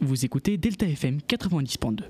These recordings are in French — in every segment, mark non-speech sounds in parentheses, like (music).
Vous écoutez Delta FM 90.2.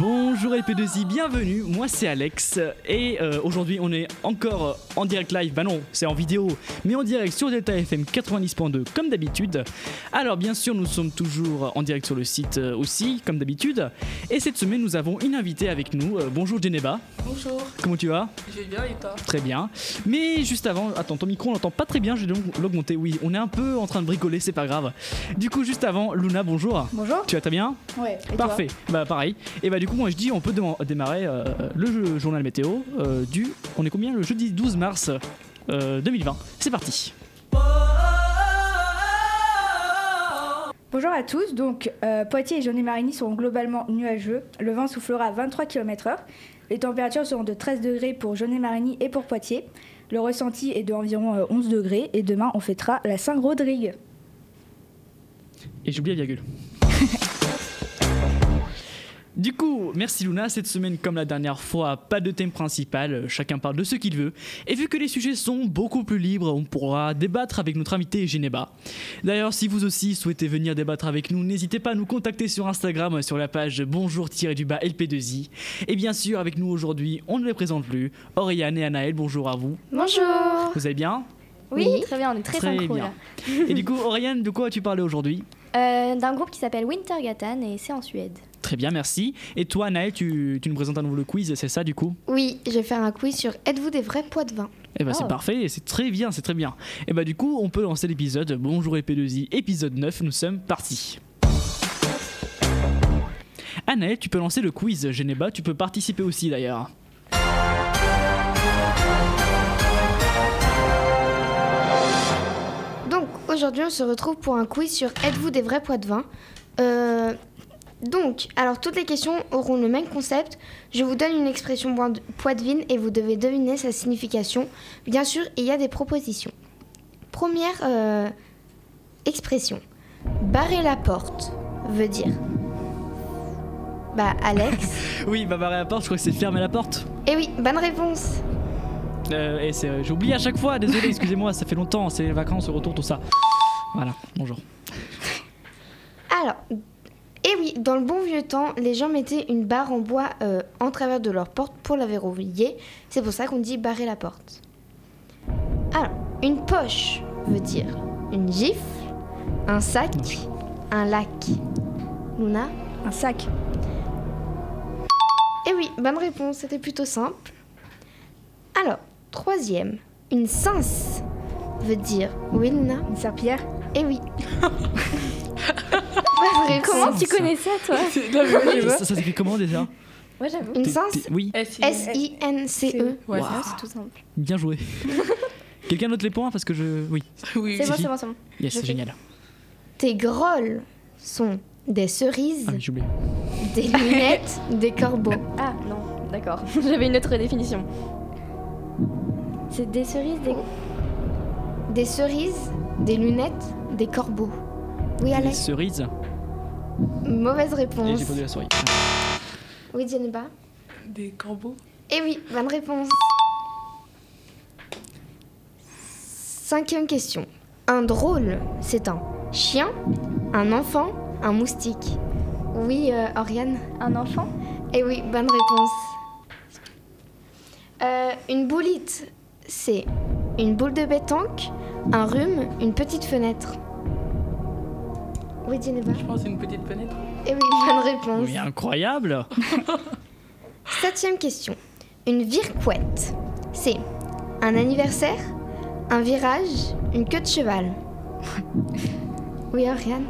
Bonjour LP2I, bienvenue, moi c'est Alex et euh, aujourd'hui on est encore en direct live, bah non c'est en vidéo, mais en direct sur Delta FM 90.2 comme d'habitude. Alors bien sûr nous sommes toujours en direct sur le site euh, aussi comme d'habitude. Et cette semaine nous avons une invitée avec nous, Euh, bonjour Geneva, Bonjour, comment tu vas? Je vais bien et toi? Très bien, mais juste avant, attends ton micro on l'entend pas très bien, je vais donc l'augmenter, oui on est un peu en train de bricoler, c'est pas grave. Du coup juste avant, Luna bonjour, Bonjour. tu vas très bien? Ouais. et toi? Parfait, bah pareil. Et bah du coup moi je dis on peut déma- démarrer euh, le journal météo euh, du, on est combien? Le jeudi 12 mars euh, 2020. C'est parti. Bonjour à tous. Donc, euh, Poitiers et Jaunet-Marigny seront globalement nuageux. Le vent soufflera à 23 km/h. Les températures seront de 13 degrés pour Jaunet-Marigny et pour Poitiers. Le ressenti est d'environ euh, 11 degrés. Et demain, on fêtera la Saint-Rodrigue. Et j'oublie la virgule. (laughs) Du coup, merci Luna. Cette semaine, comme la dernière fois, pas de thème principal. Chacun parle de ce qu'il veut. Et vu que les sujets sont beaucoup plus libres, on pourra débattre avec notre invité Geneba. D'ailleurs, si vous aussi souhaitez venir débattre avec nous, n'hésitez pas à nous contacter sur Instagram sur la page bonjour-du-bas LP2i. Et bien sûr, avec nous aujourd'hui, on ne les présente plus. Oriane et Anaël, bonjour à vous. Bonjour Vous allez bien? Oui, très bien, on est très, synchro bien. là. Et du coup, Oriane, de quoi as-tu parlé aujourd'hui? Euh, D'un groupe qui s'appelle Wintergatan et c'est en Suède. Très bien, merci. Et toi, Anaël, tu, tu nous présentes à nouveau le quiz, c'est ça du coup? Oui, je vais faire un quiz sur Êtes-vous des vrais poids de vin? Eh ben c'est Oh. parfait, c'est très bien, c'est très bien. Et bah du coup, on peut lancer l'épisode Bonjour EP2I, épisode 9, nous sommes partis. Anaël, tu peux lancer le quiz Geneba, tu peux participer aussi d'ailleurs. Donc aujourd'hui on se retrouve pour un quiz sur Êtes-vous des vrais poids de vin? Euh, Donc, alors toutes les questions auront le même concept. Je vous donne une expression vin et vous devez deviner sa signification. Bien sûr, il y a des propositions. Première euh, expression. Barrer la porte veut dire. Bah Alex. (laughs) Oui, bah barrer la porte, je crois que c'est fermer la porte. Eh oui, bonne réponse. Euh, et c'est, euh, j'oublie à chaque fois, désolé, excusez-moi, ça fait longtemps, c'est les vacances, le retour, tout ça. Voilà, bonjour. Alors, et oui, dans le bon vieux temps, les gens mettaient une barre en bois euh, en travers de leur porte pour la verrouiller. C'est pour ça qu'on dit barrer la porte. Alors, une poche veut dire une gifle, un sac, un lac. Luna Un sac. Eh oui, bonne réponse, c'était plutôt simple. Alors, troisième, une cince veut dire. Oui, Luna Une serpillière. Eh oui. (laughs) Comment tu connais ça toi (laughs) Ça, ça s'écrit comment déjà Moi j'avoue. Une t'es- Oui, S-I-N-C-E. Ouais, Waouh. C'est tout simple. bien joué. (laughs) Quelqu'un note les points parce que je. Oui, oui. C'est bon, c'est bon, c'est bon. yes, c'est génial. Tes grolles sont des cerises, Ah oui, j'ai oublié. des lunettes, (laughs) des corbeaux. Ah non, d'accord. J'avais une autre définition. C'est des cerises, des. Des cerises, des lunettes, des corbeaux. Oui, Les Alex cerises. Mauvaise réponse. j'ai pas de la souris. Oui, Jennifer Des corbeaux. Eh oui, bonne réponse. Cinquième question. Un drôle, c'est un chien, un enfant, un moustique. Oui, euh, Oriane Un enfant? Eh oui, bonne réponse. Euh, une boulite, c'est une boule de pétanque, un rhume, une petite fenêtre. Oui, Jennifer Je pense que c'est une petite fenêtre. Eh oui, (laughs) bonne réponse. Oui, incroyable (laughs) Septième question. Une virquette, c'est un anniversaire, un virage, une queue de cheval. (laughs) oui, Oriane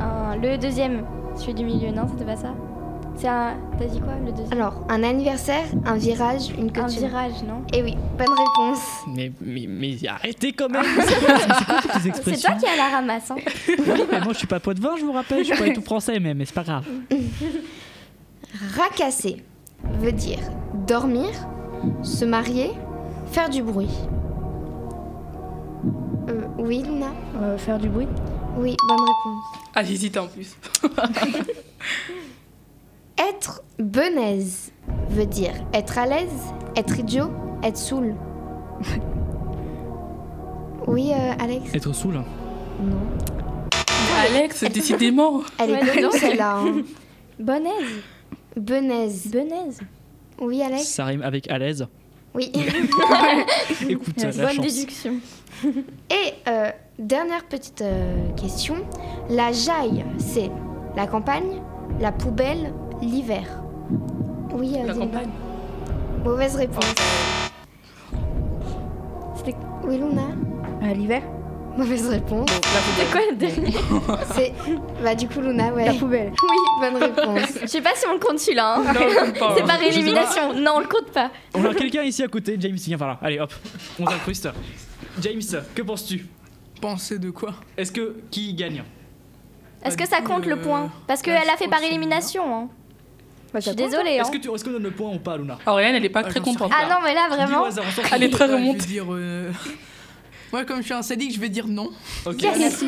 Un- Le deuxième, celui du milieu, non, c'était pas ça C'est un. T'as dit quoi, le deuxième Alors, un anniversaire, un virage, une queue Un virage, non Eh oui, bonne réponse. mais, mais, mais arrêtez quand même (laughs) C'est quoi, c'est quoi toutes ces C'est expressions toi qui as la ramasse, hein Oui, mais moi je suis pas poids de vin, je vous rappelle, je suis pas tout français, mais, mais c'est pas grave. (laughs) Racasser veut dire dormir, se marier, faire du bruit. Euh, oui, Luna Euh, faire du bruit? Oui, bonne réponse. Ah, j'hésite en plus. (laughs) Être benaise veut dire être à l'aise, être idiot, Être saoul. (laughs) oui, euh, Alex Être saoul Non. Alex, décidément. Elle est connue celle-là. hein. (laughs) Bonaise. Benaise. Benaise. Oui, Alex Ça rime avec à l'aise. Oui. (laughs) Écoute, la Bonne chance. déduction. Et euh, dernière petite euh, question. La jaille, c'est la campagne, la poubelle, l'hiver. Oui, euh, La campagne. Mauvaise réponse. C'était Oui, Luna? Euh, L'hiver Mauvaise réponse. c'était quoi le dernier? (laughs) C'est. Bah, du coup, Luna, ouais. La poubelle. Oui, bonne réponse. Je sais pas si on le compte celui-là. hein. Non, compte pas. C'est par Je sais pas. élimination. Non, on le compte pas. On a quelqu'un ici à côté, James, viens par là. Allez hop, on s'incruste. James, que penses-tu? Penser de quoi? Est-ce que qui gagne? Est-ce que ça compte le le- point? Parce qu'elle je a fait par c'est élimination. Hein. Bah, Je suis désolée. Hein. Est-ce que tu est-ce qu'on donne le point ou pas, Luna? Auriane, elle est pas Ah, très contente. Ah non, mais là vraiment. hasard. Elle est très vais dire. euh, (laughs) Moi, comme je suis un sadique, je vais dire non. Ok. Yes.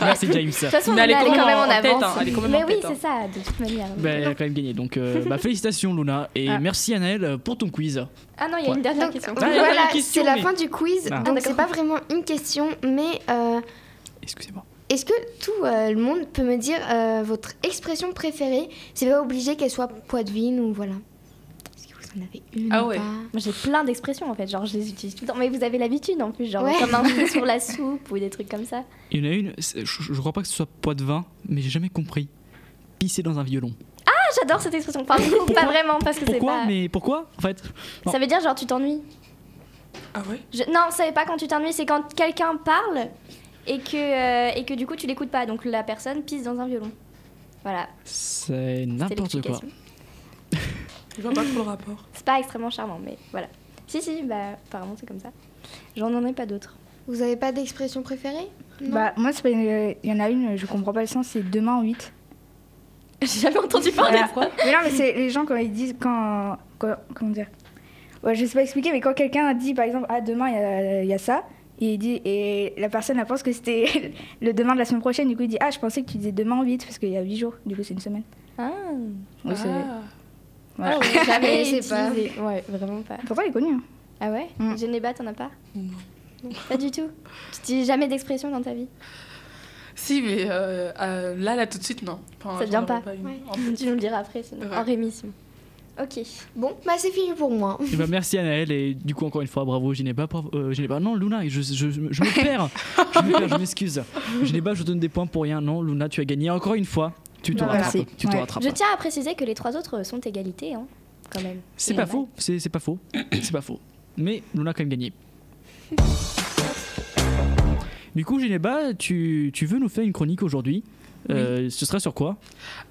Merci (laughs) James. De toute façon, Mais elle est quand même en en tête, avance. hein, elle est quand même Mais en oui, hein. c'est ça, de toute manière. Bah, elle a quand même gagné. Donc, euh, (laughs) bah, félicitations Luna et Ah. merci Annelle pour ton quiz. Ah non, il y a une dernière question. Ah, voilà, c'est la fin du quiz. Ah. Donc, c'est pas vraiment une question, mais euh, Excusez-moi. Est-ce que tout euh, le monde peut me dire euh, votre expression préférée? C'est pas obligé qu'elle soit poitevine ou voilà. Est-ce que vous en avez une Ah ou ouais. pas? Moi, j'ai plein d'expressions en fait, genre je les utilise tout le temps. Mais vous avez l'habitude en plus, genre Ouais. comme un cheveu (laughs) sur la soupe ou des trucs comme ça. Il y en a une, c'est- je, je crois pas que ce soit poids de vin, mais j'ai jamais compris. Pisser dans un violon. Ah, j'adore cette expression. Enfin, (laughs) pas vraiment parce que c'est Pourquoi? pas. Mais pourquoi en fait? Non. Ça veut dire genre tu t'ennuies. Ah ouais? Je- Non, ça veut pas quand tu t'ennuies, c'est quand quelqu'un parle et que, euh, et que du coup tu l'écoutes pas. Donc la personne pisse dans un violon. Voilà, C'est n'importe quoi. (laughs) Je vois pas trop le rapport. C'est pas extrêmement charmant, mais voilà. Si, si, bah apparemment c'est comme ça. J'en en ai pas d'autres. Vous avez pas d'expression préférée? Non? Bah, moi, c'est pas une- il y en a une, je comprends pas le sens, c'est demain en 8. (laughs) J'ai jamais entendu parler de ça. Mais non, mais c'est les gens quand ils disent quand, quand- comment dire? Ouais, Je sais pas expliquer, mais quand quelqu'un dit par exemple ah demain il y a, il y a ça, et il dit et la personne elle pense que c'était (laughs) le demain de la semaine prochaine, du coup il dit ah je pensais que tu disais demain en 8 parce qu'il y a 8 jours, du coup c'est une semaine. Ah, Oui, c'est- Ah. voilà. Ah ouais, jamais Je sais pas. Ouais, vraiment pas. Pourtant il est connu. hein. Ah ouais Mm. Genéba, t'en as pas Non. Pas du tout. Tu utilises jamais d'expression dans ta vie Si, mais euh, euh, là, là, tout de suite, non. Enfin, Ça j'en vient pas. une. Ouais. En (laughs) fait. Tu nous le diras après, sinon. Ouais. En rémission. Ok. Bon, bah c'est fini pour moi. Ben, merci Anaël et du coup encore une fois bravo Ginéba. bravo- Euh, non Luna, je, je, je, je me perds. (laughs) je me perds, je m'excuse. Ginéba, je donne des points pour rien. Non Luna, tu as gagné encore une fois. Tu te Bah, rattrapes. merci. Tu te Ouais. rattrapes. Je tiens à préciser que les trois autres sont égalité, hein, quand même. C'est pas faux, c'est pas faux, c'est pas faux. Mais Luna a quand même gagné. (laughs) Du coup, Ginéba, tu, tu veux nous faire une chronique aujourd'hui? Euh, Ce serait sur quoi?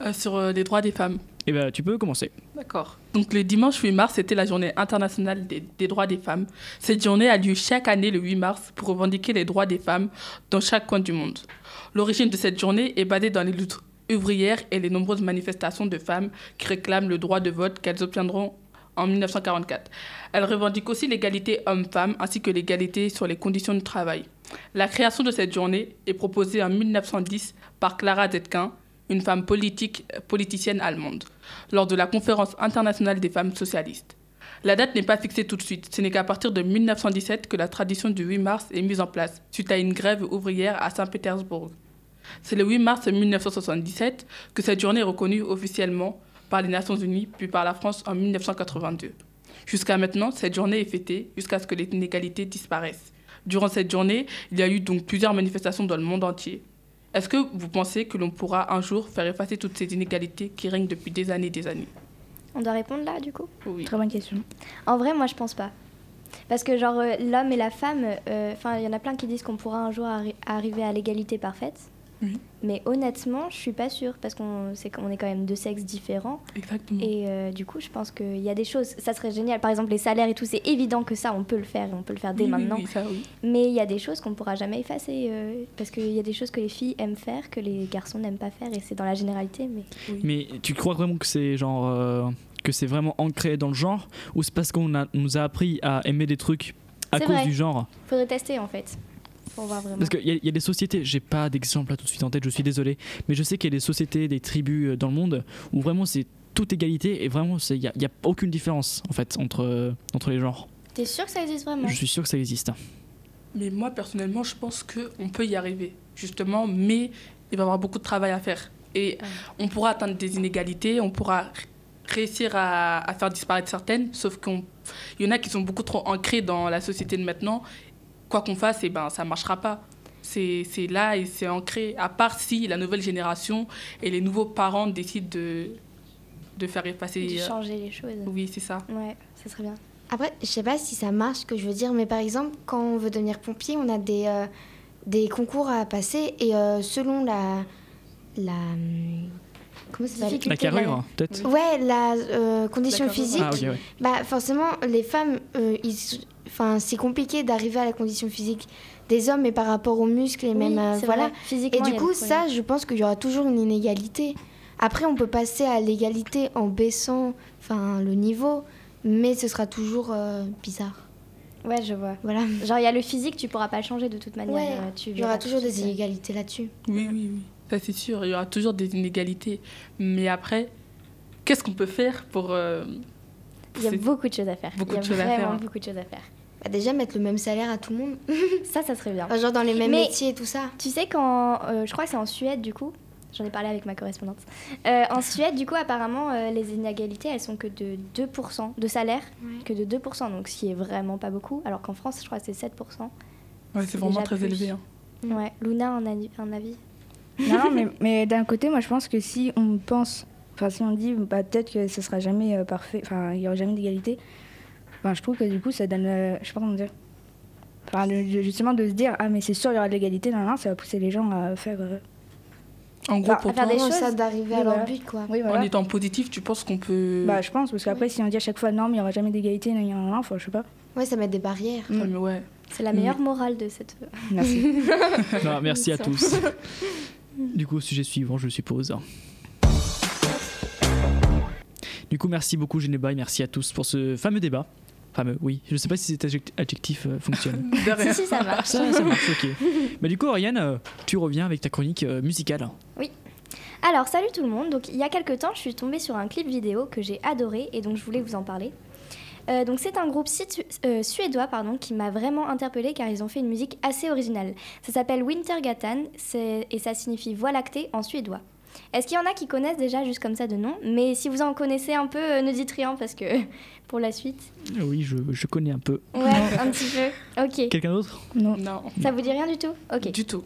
Euh, sur euh, les droits des femmes. Eh ben, tu peux commencer. D'accord. Donc le dimanche 8 mars, c'était la journée internationale des, des droits des femmes. Cette journée a lieu chaque année le 8 mars pour revendiquer les droits des femmes dans chaque coin du monde. L'origine de cette journée est basée dans les luttes ouvrières et les nombreuses manifestations de femmes qui réclament le droit de vote qu'elles obtiendront en 1944. Elle revendique aussi l'égalité homme-femme ainsi que l'égalité sur les conditions de travail. La création de cette journée est proposée en 1910 par Clara Zetkin, une femme politique, politicienne allemande lors de la conférence internationale des femmes socialistes. La date n'est pas fixée tout de suite, ce n'est qu'à partir de 1917 que la tradition du 8 mars est mise en place, suite à une grève ouvrière à Saint-Pétersbourg. C'est le 8 mars 1977 que cette journée est reconnue officiellement par les Nations Unies, puis par la France en 1982. Jusqu'à maintenant, cette journée est fêtée jusqu'à ce que les inégalités disparaissent. Durant cette journée, il y a eu donc plusieurs manifestations dans le monde entier. Est-ce que vous pensez que l'on pourra un jour faire effacer toutes ces inégalités qui règnent depuis des années et des années? On doit répondre là, du coup? Oui. Très bonne question. En vrai, moi, je pense pas. Parce que, genre, euh, l'homme et la femme, euh, enfin, il y en a plein qui disent qu'on pourra un jour arri- arriver à l'égalité parfaite. Mais honnêtement, je suis pas sûre parce qu'on c'est qu'on est quand même deux sexes différents Exactement. et euh, du coup, je pense qu'il y a des choses. Ça serait génial. Par exemple, les salaires et tout, c'est évident que ça, on peut le faire et on peut le faire dès Oui, maintenant. oui, ça, oui. Mais il y a des choses qu'on ne pourra jamais effacer euh, parce qu'il y a des choses que les filles aiment faire que les garçons n'aiment pas faire et c'est dans la généralité. Mais Mais tu crois vraiment que c'est genre euh, que c'est vraiment ancré dans le genre ou c'est parce qu'on a- on nous a appris à aimer des trucs à cause vrai. du genre? Faudrait tester en fait pour voir vraiment. Parce qu'il y, y a des sociétés, j'ai pas d'exemple là tout de suite en tête, je suis désolé, mais je sais qu'il y a des sociétés, des tribus euh, dans le monde où vraiment c'est toute égalité et vraiment c'est- il n'y a, a aucune différence en fait entre, euh, entre les genres. T'es sûr que ça existe vraiment? Je suis sûr que ça existe. Mais moi, personnellement, je pense qu'on peut y arriver, justement, mais il va y avoir beaucoup de travail à faire. Et on pourra atteindre des inégalités, on pourra réussir à, à faire disparaître certaines, sauf qu'il y en a qui sont beaucoup trop ancrées dans la société de maintenant. Quoi qu'on fasse, et ben, ça ne marchera pas. C'est c'est là et c'est ancré, à part si la nouvelle génération et les nouveaux parents décident de, de faire effacer. De changer les choses. Oui, c'est ça. Ouais, ça serait bien. Après, je sais pas si ça marche, ce que je veux dire, mais par exemple, quand on veut devenir pompier, on a des, euh, des concours à passer et euh, selon la. la hum, comment ça s'appelle? Difficulté La carrure, peut-être Ouais, la euh, condition La physique. Ah, ok, ouais. Bah forcément, les femmes, euh, ils- enfin, c'est compliqué d'arriver à la condition physique des hommes, mais par rapport aux muscles et même Oui, euh, c'est voilà. Et du coup, ça, je pense qu'il y aura toujours une inégalité. Après, on peut passer à l'égalité en baissant, enfin, le niveau, mais ce sera toujours euh, bizarre. Ouais, je vois. Voilà. Genre, il y a le physique, tu pourras pas le changer de toute manière. Ouais, euh, tu Il y aura toujours des inégalités là-dessus. Oui, oui, oui. Ça, c'est sûr. Il y aura toujours des inégalités. Mais après, qu'est-ce qu'on peut faire pour. euh, Il y a beaucoup de choses à faire. Beaucoup il y a de choses à vraiment faire, hein. beaucoup de choses à faire. Bah, déjà, mettre le même salaire à tout le monde. (laughs) Ça, ça serait bien. Enfin, genre dans les mêmes Mais- métiers et tout ça. Tu sais, quand. euh, je crois que c'est en Suède, du coup. J'en ai parlé avec ma correspondante. Euh, en Suède, du coup, apparemment, euh, les inégalités, elles sont que de 2% de salaire, Ouais. que de 2%, donc ce qui est vraiment pas beaucoup. Alors qu'en France, je crois que c'est 7%. Ouais, C'est vraiment très plus. élevé. hein. Ouais. Luna, un, avis- un avis? Non, mais, mais d'un côté, moi je pense que si on pense, enfin si on dit bah, peut-être que ce sera jamais euh, parfait, enfin il y aura jamais d'égalité, enfin je trouve que du coup ça donne, euh, je sais pas comment dire, enfin le- justement de se dire ah mais c'est sûr il y aura de l'égalité, non, non, ça va pousser les gens à faire. euh, En gros, Bah, pour à faire toi, des choses. ça d'arriver Oui, à leur but, quoi. Oui en étant positif, tu penses qu'on peut. Bah je pense parce qu'après si on dit à chaque fois non mais il y aura jamais d'égalité, non, non, non, non, enfin je sais pas. Ouais, ça met des barrières. Ouais, mais ouais. C'est la meilleure morale de cette. Merci. (laughs) Non, merci à tous. Du coup, sujet suivant, je suppose. Du coup, merci beaucoup Geneba et merci à tous pour ce fameux débat. Fameux, oui. Je sais pas si cet adject- adjectif euh, fonctionne. (laughs) De rien. si, si, ça marche. ça, ça marche, ok. Bah, du coup, Oriane, euh, tu reviens avec ta chronique euh, musicale. Alors, salut tout le monde. Donc, il y a quelques temps, je suis tombée sur un clip vidéo que j'ai adoré et donc je voulais vous en parler. Euh, donc, c'est un groupe situ- euh, suédois pardon, qui m'a vraiment interpellée car ils ont fait une musique assez originale. Ça s'appelle Wintergatan c'est- et ça signifie voie lactée en suédois. Est-ce qu'il y en a qui connaissent déjà juste comme ça de nom? Mais si vous en connaissez un peu, euh, ne dites rien parce que (laughs) pour la suite. Euh, Oui, je, je connais un peu. Ouais, un petit peu. Ok. Quelqu'un d'autre? Non. Non, Ça vous dit rien du tout? Ok. du tout.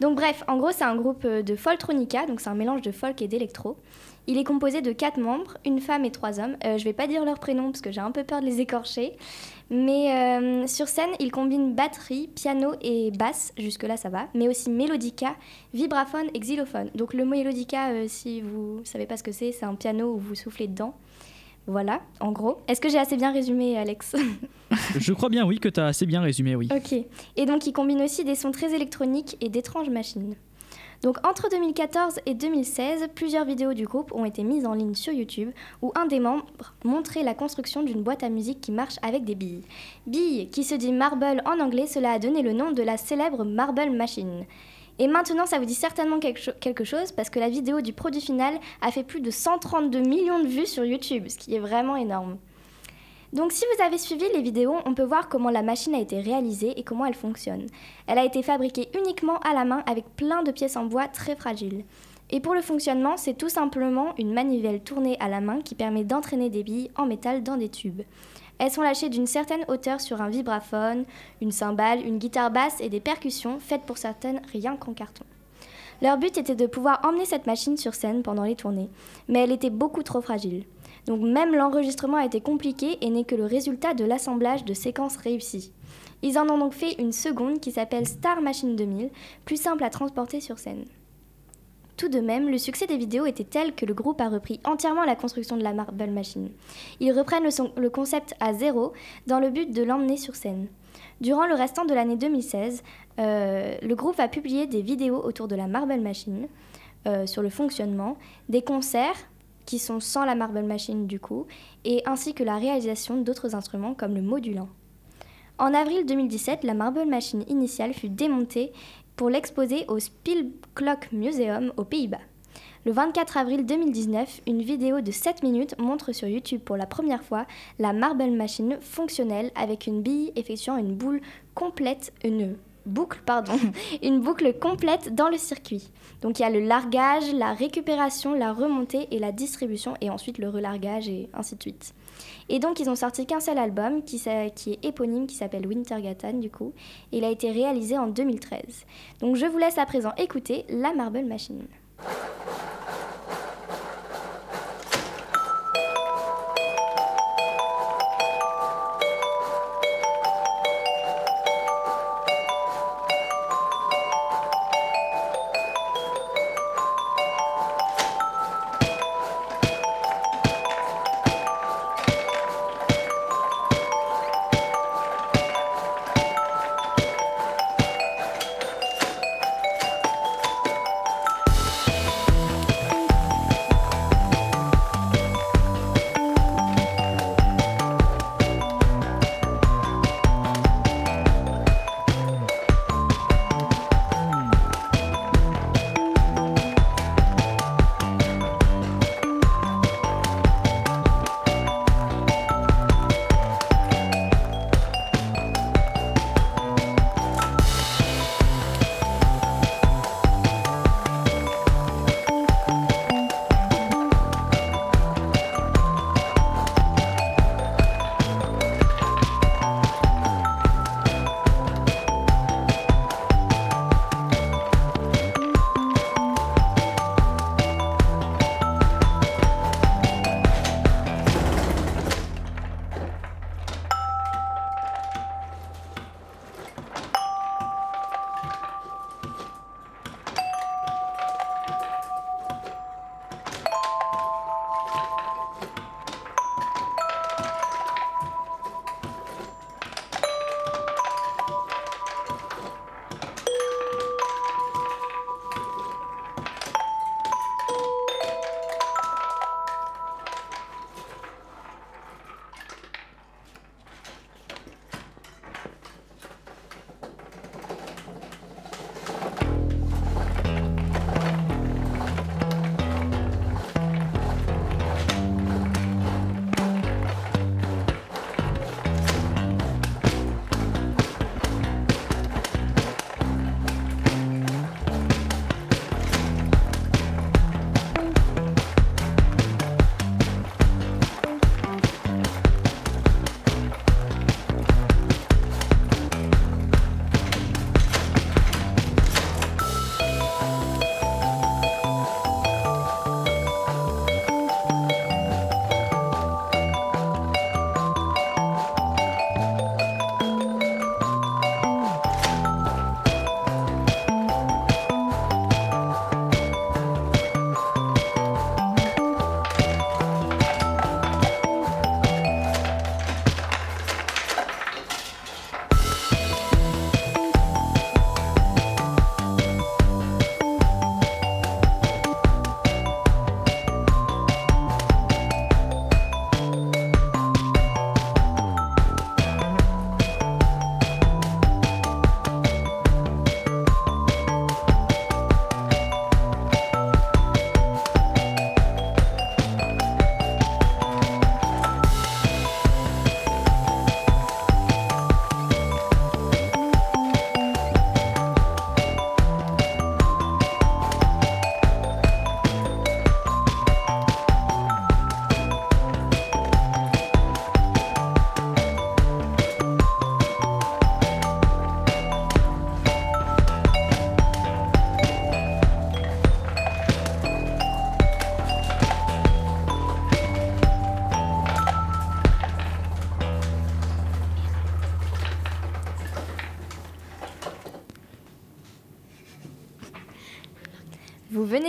Donc bref, en gros c'est un groupe euh, de folktronica, donc c'est un mélange de folk et d'électro. Il est composé de quatre membres, une femme et trois hommes. Euh, je vais pas dire leurs prénoms parce que j'ai un peu peur de les écorcher. Mais euh, sur scène, ils combinent batterie, piano et basse, jusque-là ça va, mais aussi mélodica, vibraphone et xylophone. Donc le mélodica, euh, si vous savez pas ce que c'est, c'est un piano où vous soufflez dedans. Voilà, en gros. Est-ce que j'ai assez bien résumé, Alex (laughs) Je crois bien, oui, que tu as assez bien résumé, oui. Ok. Et donc, il combine aussi des sons très électroniques et d'étranges machines. Donc, entre 2014 et 2016, plusieurs vidéos du groupe ont été mises en ligne sur YouTube où un des membres montrait la construction d'une boîte à musique qui marche avec des billes. Billes, qui se dit marble en anglais, cela a donné le nom de la célèbre Marble Machine. Et maintenant, ça vous dit certainement quelque, cho- quelque chose parce que la vidéo du produit final a fait plus de 132 millions de vues sur YouTube, ce qui est vraiment énorme. Donc si vous avez suivi les vidéos, on peut voir comment la machine a été réalisée et comment elle fonctionne. Elle a été fabriquée uniquement à la main avec plein de pièces en bois très fragiles. Et pour le fonctionnement, c'est tout simplement une manivelle tournée à la main qui permet d'entraîner des billes en métal dans des tubes. Elles sont lâchées d'une certaine hauteur sur un vibraphone, une cymbale, une guitare basse et des percussions faites pour certaines rien qu'en carton. Leur but était de pouvoir emmener cette machine sur scène pendant les tournées, mais elle était beaucoup trop fragile. Donc même l'enregistrement a été compliqué et n'est que le résultat de l'assemblage de séquences réussies. Ils en ont donc fait une seconde qui s'appelle Star Machine 2000, plus simple à transporter sur scène. Tout de même, le succès des vidéos était tel que le groupe a repris entièrement la construction de la Marble Machine. Ils reprennent le, concept à zéro dans le but de l'emmener sur scène. Durant le restant de l'année 2016, euh, le groupe va publier des vidéos autour de la Marble Machine, euh, sur le fonctionnement, des concerts qui sont sans la Marble Machine du coup, et ainsi que la réalisation d'autres instruments comme le modulant. En avril 2017, la Marble Machine initiale fut démontée pour l'exposer au Spielklok Museum aux Pays-Bas. Le 24 avril 2019, une vidéo de 7 minutes montre sur YouTube pour la première fois la Marble Machine fonctionnelle avec une bille effectuant une boule complète, une boucle, pardon, (laughs) une boucle complète dans le circuit. Donc il y a le largage, la récupération, la remontée et la distribution et ensuite le relargage et ainsi de suite. Et donc ils ont sorti qu'un seul album qui, qui est éponyme qui s'appelle Wintergatan du coup. Et il a été réalisé en 2013. Donc je vous laisse à présent écouter la Marble Machine.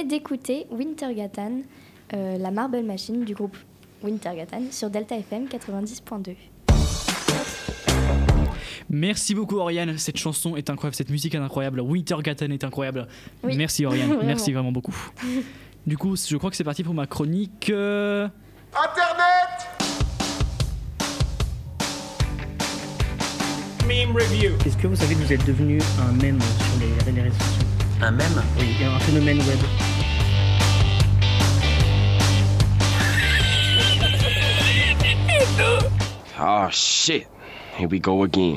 D'écouter Wintergatan, euh, la Marble Machine du groupe Wintergatan sur Delta FM 90.2. Merci beaucoup Oriane, cette chanson est incroyable, cette musique est incroyable, Wintergatan est incroyable. Oui. Merci Oriane, (laughs) Vraiment. merci vraiment beaucoup. Du coup, je crois que c'est parti pour ma chronique. euh, Internet Meme Review. Est-ce que vous savez que vous êtes devenu un mème sur les, les réseaux sociaux? Un mème? Oui, un phénomène web. Oh shit. Here we go again.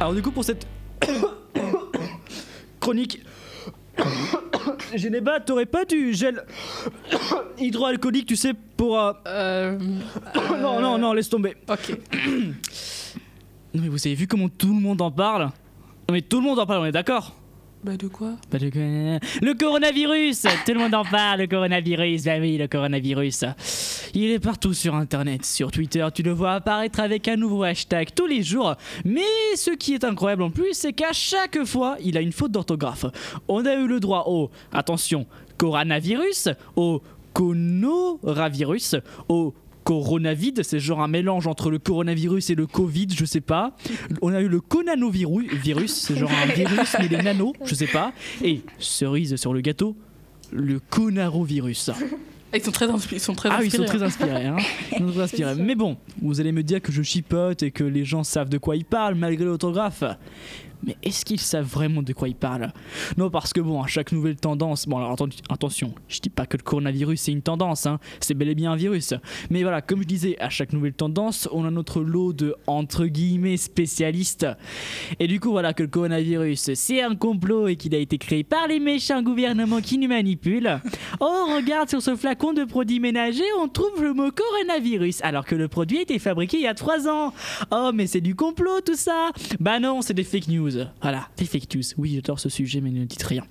Alors du coup pour cette chronique Genéba, t'aurais pas du gel hydroalcoolique, tu sais, pour... euh, Euh, non, non, non, laisse tomber. ok. Non mais vous avez vu comment tout le monde en parle? Non mais tout le monde en parle, on est d'accord? Bah de quoi Bah, le, le coronavirus Tout le monde en parle, le coronavirus Bah oui, le coronavirus Il est partout sur internet, sur Twitter, tu le vois apparaître avec un nouveau hashtag tous les jours. Mais ce qui est incroyable en plus, c'est qu'à chaque fois, il a une faute d'orthographe. On a eu le droit au, attention, coronavirus, au conoravirus, au coronavirus, c'est genre un mélange entre le coronavirus et le Covid, je sais pas. On a eu le conanovirus, virus, c'est genre un virus mais des nanos, je sais pas. Et cerise sur le gâteau, le conarovirus. Ah, Ils sont très, inspi- ils sont très Ah oui, ils sont inspirés, très inspirés. Hein. (laughs) Ils sont très inspirés. Mais bon, vous allez me dire que je chipote et que les gens savent de quoi ils parlent malgré l'autographe. Mais est-ce qu'ils savent vraiment de quoi ils parlent? Non, parce que bon, à chaque nouvelle tendance, bon alors atten- attention, je dis pas que le coronavirus c'est une tendance, hein, c'est bel et bien un virus. Mais voilà, comme je disais, à chaque nouvelle tendance, on a notre lot de entre guillemets spécialistes. Et du coup, voilà que le coronavirus c'est un complot et qu'il a été créé par les méchants gouvernements qui nous manipulent. Oh, regarde sur ce flacon de produits ménagers, on trouve le mot coronavirus, alors que le produit a été fabriqué il y a 3 ans. Oh, mais c'est du complot tout ça Bah non, c'est des fake news. Voilà, des fake news. Oui, j'adore ce sujet, mais ne dites rien.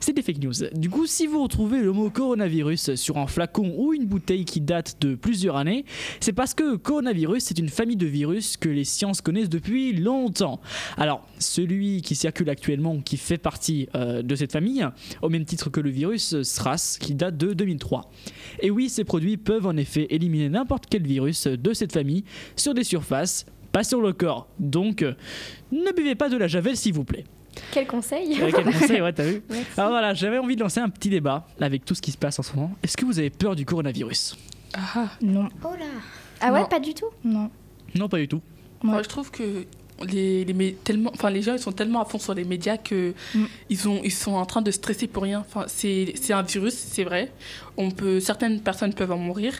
C'est des fake news. Du coup, si vous retrouvez le mot coronavirus sur un flacon ou une bouteille qui date de plusieurs années, c'est parce que coronavirus, c'est une famille de virus que les sciences connaissent depuis longtemps. Alors, celui qui circule actuellement, qui fait partie euh, de cette famille, au même titre que le virus SRAS, qui date de 2003. Et oui, ces produits peuvent en effet éliminer n'importe quel virus de cette famille sur des surfaces, pas sur le corps. Donc, euh, ne buvez pas de la javel, s'il vous plaît. Quel conseil Euh, quel conseil, ouais, t'as vu (laughs) Merci. Alors voilà, j'avais envie de lancer un petit débat avec tout ce qui se passe en ce moment. Est-ce que vous avez peur du coronavirus? Ah, Non, Oh là Ah ouais, Non. pas du tout? Non. Non, pas du tout. Ouais. moi, je trouve que les, les, tellement, enfin, les gens ils sont tellement à fond sur les médias que Mm. ils, ont, ils sont en train de stresser pour rien. Enfin, c'est c'est un virus, c'est vrai. On peut, certaines personnes peuvent en mourir.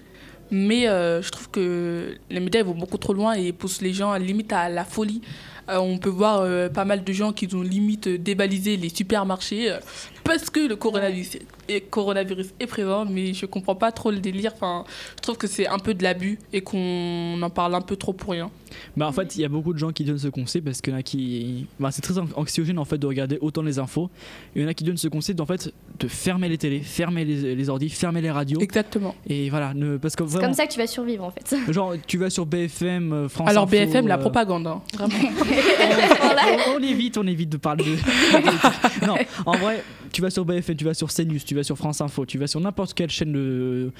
Mais euh, je trouve que les médias vont beaucoup trop loin et poussent les gens à, limite à la folie. Euh, on peut voir euh, pas mal de gens qui ont limite débalisé les supermarchés parce que le coronavirus, est, coronavirus est présent, mais je comprends pas trop le délire. Enfin, je trouve que c'est un peu de l'abus et qu'on en parle un peu trop pour rien. Bah en fait, il y a beaucoup de gens qui donnent ce conseil parce qu'il y en a qui... Bah, c'est très an- anxiogène en fait de regarder autant les infos. Il y en a qui donnent ce conseil d'en fait de fermer les télés, fermer les, les ordis, fermer les radios. Exactement. Et voilà, ne, parce que vraiment, comme ça que tu vas survivre en fait. (laughs) genre tu vas sur BFM, euh, France Alors Info, BFM, la euh, propagande, hein, vraiment. (laughs) on, on évite, on évite de parler de. (laughs) non, en vrai, tu vas sur BFM, tu vas sur CNews, tu vas sur France Info, tu vas sur n'importe quelle chaîne euh,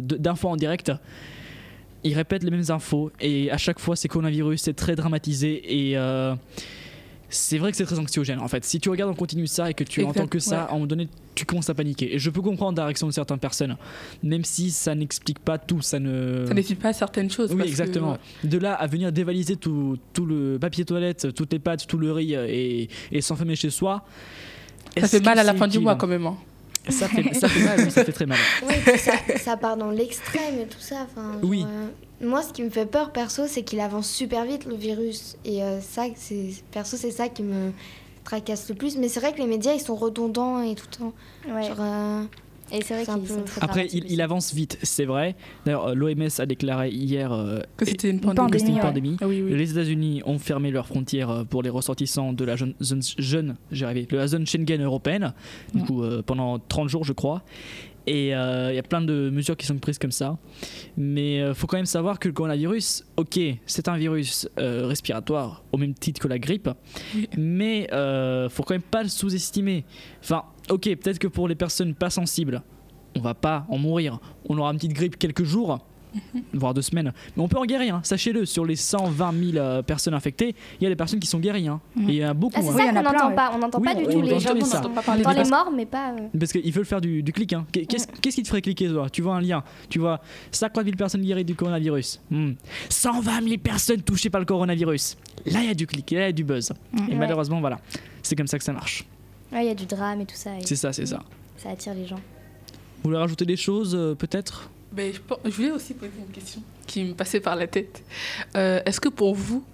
de- d'infos en direct. Ils répètent les mêmes infos et à chaque fois c'est coronavirus, c'est très dramatisé et euh, c'est vrai que c'est très anxiogène en fait. Si tu regardes en continu ça et que tu Exact, entends que ça, ouais. à un moment donné, tu commences à paniquer. Et je peux comprendre la réaction de certaines personnes, même si ça n'explique pas tout, ça ne. Ça n'hésite pas certaines choses. Oui, parce que, exactement. De là à venir dévaliser tout, tout le papier toilette, toutes les pâtes, tout le riz euh, et, et s'enfermer chez soi. Ça fait mal à la fin du mois quand même. hein. Ça fait, ça fait mal, oui, ça fait très mal. (laughs) Oui, ça, ça part dans l'extrême et tout ça. Enfin, genre, Oui. euh, moi, ce qui me fait peur, perso, c'est qu'il avance super vite, le virus. Et euh, ça, c'est perso, c'est ça qui me tracasse le plus. Mais c'est vrai que les médias, ils sont redondants et tout le temps. Ouais. Genre, euh, Et c'est vrai qu'ils sont très Après, il, il avance vite, c'est vrai. D'ailleurs, euh, l'OMS a déclaré hier euh, Que c'était une pandémie. que c'était une ouais. pandémie. Ah oui, oui. Les États-Unis ont fermé leurs frontières euh, pour les ressortissants de la jeune, zone, jeune- j'ai rêvé, de la zone Schengen européenne, du Ouais. coup euh, pendant 30 jours je crois. Et euh, il y a plein de mesures qui sont prises comme ça. Mais il faut quand même savoir que le coronavirus, ok, c'est un virus euh, respiratoire au même titre que la grippe, mais euh, faut quand même pas le sous-estimer. Enfin, ok, peut-être que pour les personnes pas sensibles, on va pas en mourir. On aura une petite grippe quelques jours, voire deux semaines. Mais on peut en guérir, hein. sachez-le. Sur les 120 000 euh, personnes infectées, il y a des personnes qui sont guéries. hein. Mhm. Et il y en a beaucoup. Ah, c'est hein. Ça qu'on n'entend ouais. pas. On n'entend Oui, pas du tout les gens. On pas parler les morts, mais pas. euh, Parce qu'ils veulent faire du, du clic. hein. Qu'est- Qu'est-ce qu'est-ce qui te ferait cliquer, toi? Tu vois un lien, tu vois 50 000 personnes guéries du coronavirus. Hmm. 120 000 personnes touchées par le coronavirus. Là, il y a du clic, là, il y a du buzz. Et Ouais. malheureusement, voilà. C'est comme ça que ça marche. Ouais, il y a du drame et tout ça. et C'est ça, c'est ça. Ça attire les gens. Vous voulez rajouter des choses, euh, peut-être? Ben, je, voulais aussi poser une question qui me passait par la tête. Euh, est-ce que pour vous,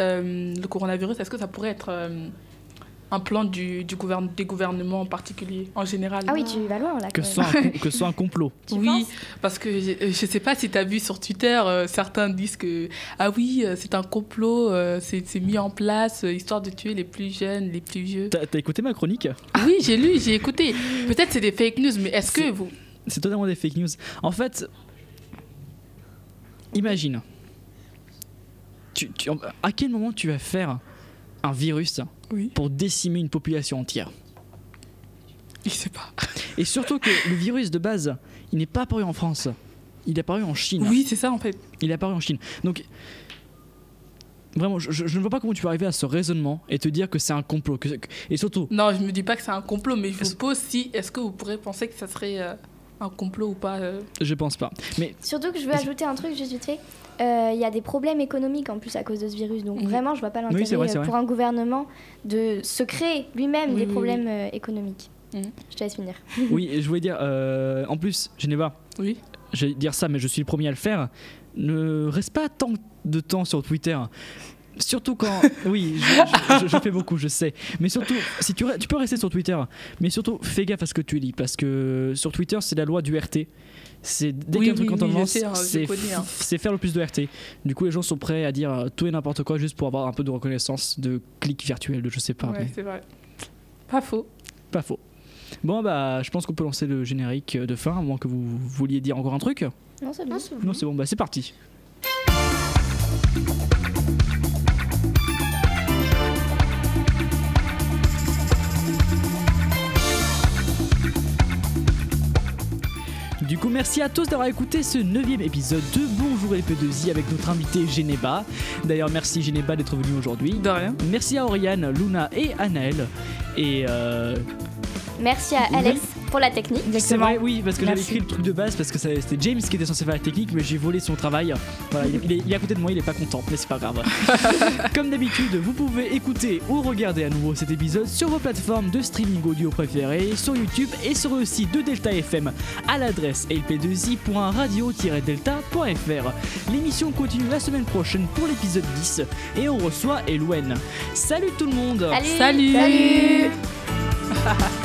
euh, le coronavirus, est-ce que ça pourrait être euh, un plan du, du gouverne- des gouvernements en particulier, en général? Ah oui, tu vas loin là. Que quand ce même. soit un, com- que ce soit un complot. Tu (laughs) oui, penses parce que je ne sais pas si tu as vu sur Twitter, euh, certains disent que ah oui, c'est un complot, euh, c'est c'est mis en place euh, histoire de tuer les plus jeunes, les plus vieux. T'as t'as écouté ma chronique? Oui, j'ai lu, j'ai écouté. Peut-être c'est des fake news, mais est-ce que vous C'est totalement des fake news. En fait, imagine. Tu, tu- à quel moment tu vas faire un virus Oui. pour décimer une population entière? Je sais pas. Et surtout que le virus de base, il n'est pas apparu en France. Il est apparu en Chine. Oui, c'est ça en fait. Il est apparu en Chine. Donc, vraiment, je, je- je ne vois pas comment tu peux arriver à ce raisonnement et te dire que c'est un complot. que- et surtout, Non, je me dis pas que c'est un complot, mais je vous pose si est-ce que vous pourrez penser que ça serait euh, un complot ou pas euh, je pense pas. Mais Surtout que je veux ajouter un truc juste vite fait. Euh, Il y a des problèmes économiques en plus à cause de ce virus. Donc vraiment, je vois pas l'intérêt Oui, vrai, euh, vrai. pour un gouvernement de se créer lui-même Oui, des oui, problèmes économiques. Mhm. Je te laisse finir. (laughs) oui, et je voulais dire, euh, en plus, Geneva, Oui. je vais dire ça, mais je suis le premier à le faire. Ne reste pas tant de temps sur Twitter. Surtout quand. (laughs) Oui, je, je- je- je fais beaucoup, je sais. Mais surtout, si tu, peux rester sur Twitter, mais surtout, fais gaffe à ce que tu lis. Parce que sur Twitter, c'est la loi du RT. C'est dès Oui, qu'il y a un truc oui, en oui, hein, c'est hein. c'est faire le plus de RT. Du coup, les gens sont prêts à dire euh, tout et n'importe quoi juste pour avoir un peu de reconnaissance, de clics virtuels, de je sais pas. Ouais, mais c'est vrai. Pas faux. pas faux. Bon, bah, je pense qu'on peut lancer le générique de fin, à moins que vous vouliez dire encore un truc. Non, c'est bon. Non, c'est bon. Non, c'est bon, bah, c'est parti. Coup, merci à tous d'avoir écouté ce neuvième épisode de Bonjour les P2I avec notre invité Geneba. D'ailleurs, merci Geneba d'être venu aujourd'hui. De rien. Merci à Oriane, Luna et Anaël. Et euh, Merci à Oui. Alex pour la technique. c'est vrai, oui, parce que j'avais écrit le truc de base parce que c'était James qui était censé faire la technique, mais j'ai volé son travail. Voilà, il, est, il est- il est à côté de moi, il est pas content, mais c'est pas grave. (laughs) Comme d'habitude, vous pouvez écouter ou regarder à nouveau cet épisode sur vos plateformes de streaming audio préférées, sur YouTube et sur le site de Delta FM à l'adresse lp2i.radio-delta.fr. L'émission continue la semaine prochaine pour l'épisode 10 et on reçoit Elouen. Salut tout le monde Salut Salut. Salut (laughs)